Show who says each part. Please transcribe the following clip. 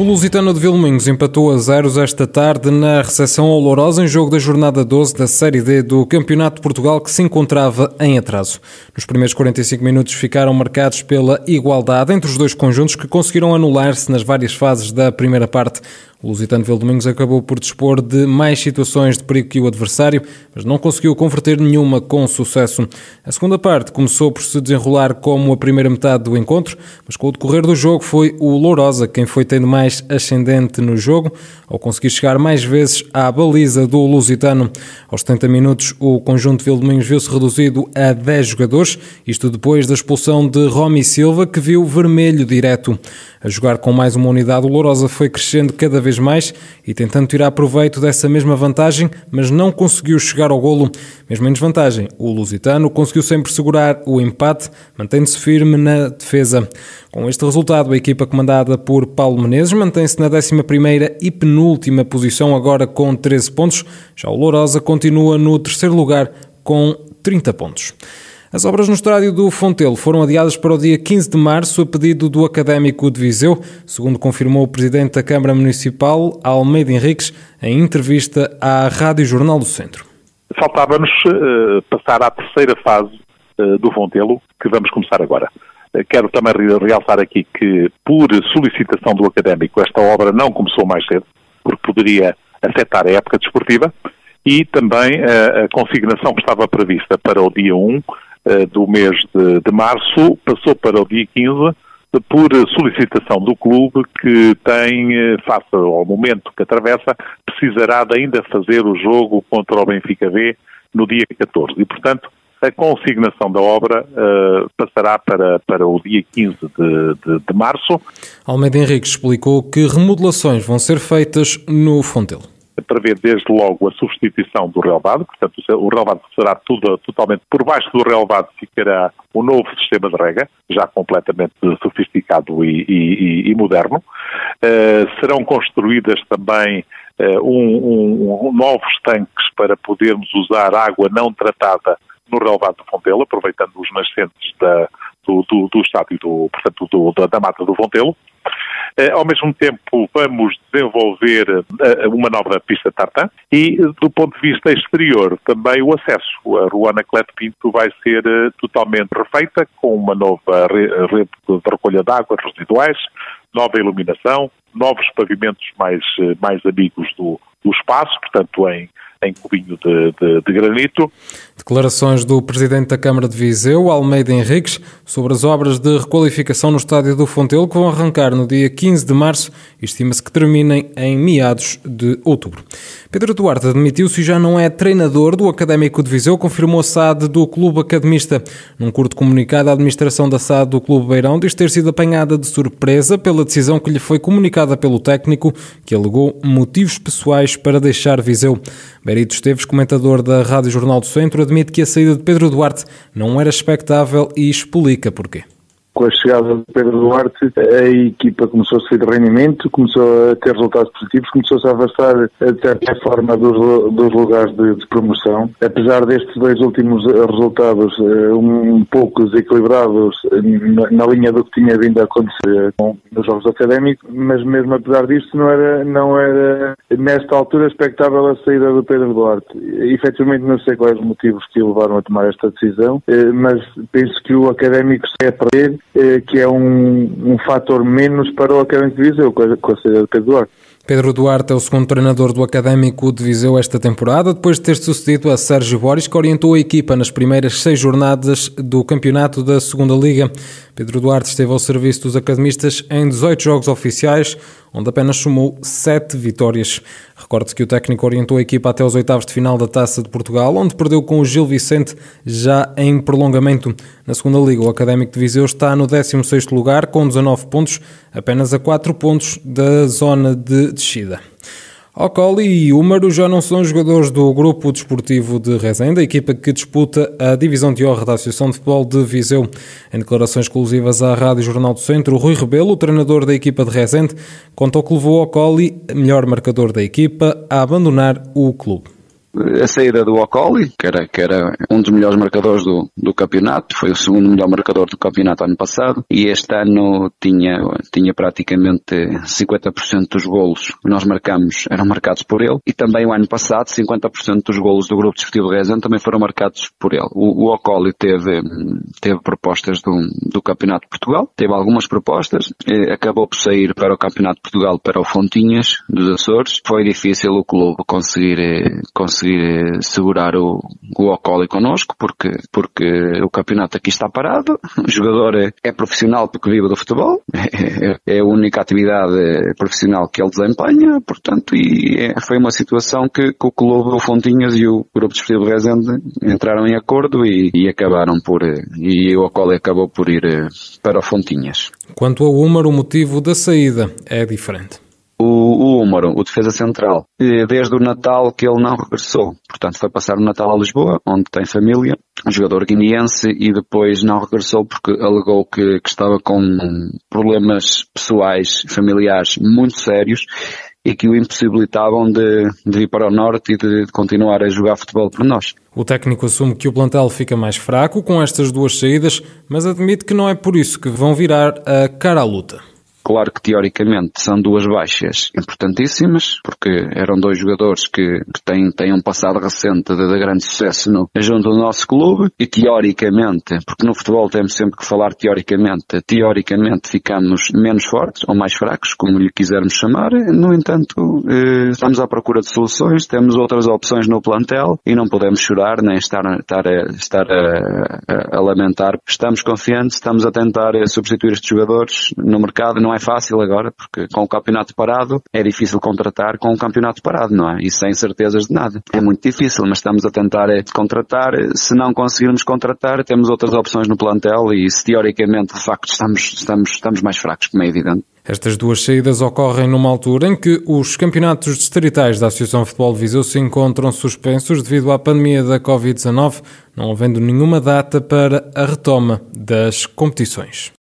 Speaker 1: O Lusitano de Vilminhos empatou a zeros esta tarde na recepção ao Lourosa em jogo da jornada 12 da Série D do Campeonato de Portugal que se encontrava em atraso. Nos primeiros 45 minutos ficaram marcados pela igualdade entre os dois conjuntos que conseguiram anular-se nas várias fases da primeira parte. O Lusitano Domingos acabou por dispor de mais situações de perigo que o adversário, mas não conseguiu converter nenhuma com sucesso. A segunda parte começou por se desenrolar como a primeira metade do encontro, mas com o decorrer do jogo foi o Lourosa quem foi tendo mais ascendente no jogo, ao conseguir chegar mais vezes à baliza do Lusitano. Aos 70 minutos, o conjunto de Domingos viu-se reduzido a 10 jogadores, isto depois da expulsão de Romy Silva, que viu vermelho direto. A jogar com mais uma unidade, o Lourosa foi crescendo cada vez mais e tentando tirar proveito dessa mesma vantagem, mas não conseguiu chegar ao golo. Mesmo em desvantagem, o Lusitano conseguiu sempre segurar o empate, mantendo-se firme na defesa. Com este resultado, a equipa comandada por Paulo Menezes mantém-se na 11ª e penúltima posição, agora com 13 pontos. Já o Lourosa continua no terceiro lugar com 30 pontos. As obras no estádio do Fontelo foram adiadas para o dia 15 de março a pedido do Académico de Viseu, segundo confirmou o Presidente da Câmara Municipal, Almeida Henriques, em entrevista à Rádio Jornal do Centro.
Speaker 2: Faltava-nos uh, passar à terceira fase uh, do Fontelo, que vamos começar agora. Uh, quero também realçar aqui que, por solicitação do Académico, esta obra não começou mais cedo, porque poderia afetar a época desportiva, e também a consignação que estava prevista para o dia 1 eh, do mês de, de, março passou para o dia 15 por solicitação do clube que tem, eh, face ao momento que atravessa, precisará de ainda fazer o jogo contra o Benfica B no dia 14. E, portanto, a consignação da obra uh, passará para, para o dia 15 de, de, de março.
Speaker 1: Almeida Henrique explicou que remodelações vão ser feitas no Fontelo
Speaker 2: prevê desde logo a substituição do relevado, portanto o relevado será tudo, totalmente por baixo do relevado ficará o um novo sistema de rega, já completamente sofisticado e, e, e moderno. Uh, serão construídas também uh, um, um, novos tanques para podermos usar água não tratada no relevado do Fontelo, aproveitando os nascentes da, do, do, do estádio do, portanto, do, da, da mata do Fontelo. Eh, ao mesmo tempo, vamos desenvolver eh, uma nova pista tartan e, do ponto de vista exterior, também o acesso. A Rua Anacleto Pinto vai ser eh, totalmente refeita, com uma nova rede de recolha de águas residuais, nova iluminação, novos pavimentos mais, mais amigos do, do espaço, portanto, em em cubinho de, de, de, granito.
Speaker 1: Declarações do Presidente da Câmara de Viseu, Almeida Henriques, sobre as obras de requalificação no estádio do Fontelo que vão arrancar no dia 15 de março e estima-se que terminem em meados de outubro. Pedro Duarte admitiu-se e já não é treinador do Académico de Viseu, confirmou a SAD do Clube Academista. Num curto comunicado, a administração da SAD do Clube Beirão diz ter sido apanhada de surpresa pela decisão que lhe foi comunicada pelo técnico, que alegou motivos pessoais para deixar Viseu. Berito Esteves, comentador da Rádio Jornal do Centro, admite que a saída de Pedro Duarte não era expectável e explica porquê
Speaker 3: com a chegada de Pedro Duarte, a equipa começou a sair de rendimento, começou a ter resultados positivos, começou-se a afastar, de certa forma, dos, dos lugares de, de, promoção. Apesar destes dois últimos resultados eh, um pouco desequilibrados na, na linha do que tinha vindo a acontecer com, nos Jogos Académicos, mas mesmo apesar disso, não era, não era nesta altura expectável a saída do Pedro Duarte. Efetivamente, não sei quais os motivos que o levaram a tomar esta decisão, eh, mas penso que o Académico se é perder eh, que é um, um fator menos para o Académico de Viseu, saída de Pedro Duarte.
Speaker 1: Pedro Duarte é o segundo treinador do Académico de Viseu esta temporada, depois de ter sucedido a Sérgio Boris, que orientou a equipa nas primeiras seis jornadas do campeonato da Segunda Liga. Pedro Duarte esteve ao serviço dos academistas em 18 jogos oficiais, onde apenas somou 7 vitórias. Recorde-se que o técnico orientou a equipa até os oitavos de final da Taça de Portugal, onde perdeu com o Gil Vicente já em prolongamento. Na segunda liga, o Académico de Viseu está no 16º lugar com 19 pontos, apenas a 4 pontos da zona de descida. Ocoli e Húmaro já não são jogadores do Grupo Desportivo de Rezende, a equipa que disputa a divisão de honra da Associação de Futebol de Viseu. Em declarações exclusivas à Rádio Jornal do Centro, Rui Rebelo, treinador da equipa de Rezende, contou que levou Ocoli, melhor marcador da equipa, a abandonar o clube
Speaker 4: a saída do Ocoli, que era, que era um dos melhores marcadores do, do campeonato, foi o segundo melhor marcador do campeonato ano passado, e este ano tinha, tinha praticamente 50% dos golos que nós marcamos eram marcados por ele, e também o ano passado 50% dos golos do grupo de Rezende também foram marcados por ele. O, o Ocoli teve, teve propostas do, do campeonato de Portugal, teve algumas propostas, acabou por sair para o campeonato de Portugal para o Fontinhas dos Açores, foi difícil o clube conseguir, conseguir conseguir eh, segurar o, o Ocoli connosco, porque, porque o campeonato aqui está parado, o jogador é, é profissional porque vive do futebol, é, é, a única atividade profissional que ele desempenha, portanto, e é, foi uma situação que, que, o clube, o Fontinhas e o Grupo Desportivo Rezende entraram em acordo e, e acabaram por, eh, e o Ocoli acabou por ir eh, para o Fontinhas.
Speaker 1: Quanto ao Umar, o motivo da saída é diferente
Speaker 4: o, o Húmaro, o defesa central, desde o Natal que ele não regressou. Portanto, foi passar o Natal a Lisboa, onde tem família, um jogador guineense, e depois não regressou porque alegou que, que estava com problemas pessoais, familiares muito sérios e que o impossibilitavam de, de para o Norte e de, de continuar a jogar futebol por nós.
Speaker 1: O técnico assume que o plantel fica mais fraco com estas duas saídas, mas admite que não é por isso que vão virar a cara à luta.
Speaker 4: Claro que teoricamente são duas baixas importantíssimas, porque eram dois jogadores que, que têm, têm um passado recente de, de grande sucesso no, junto do nosso clube, e teoricamente, porque no futebol temos sempre que falar teoricamente, teoricamente ficamos menos fortes ou mais fracos, como lhe quisermos chamar, no entanto, eh, estamos à procura de soluções, temos outras opções no plantel e não podemos chorar nem estar, estar, a, estar a, a, a lamentar. Estamos confiantes, estamos a tentar eh, substituir estes jogadores no mercado, não é fácil agora, porque com o campeonato parado é difícil contratar com o campeonato parado, não é? E sem certezas de nada. É muito difícil, mas estamos a tentar é, contratar. Se não conseguirmos contratar, temos outras opções no plantel e se teoricamente de facto estamos, estamos, estamos mais fracos, como é evidente.
Speaker 1: Estas duas saídas ocorrem numa altura em que os campeonatos distritais da Associação Futebol Viseu se encontram suspensos devido à pandemia da Covid-19, não havendo nenhuma data para a retoma das competições.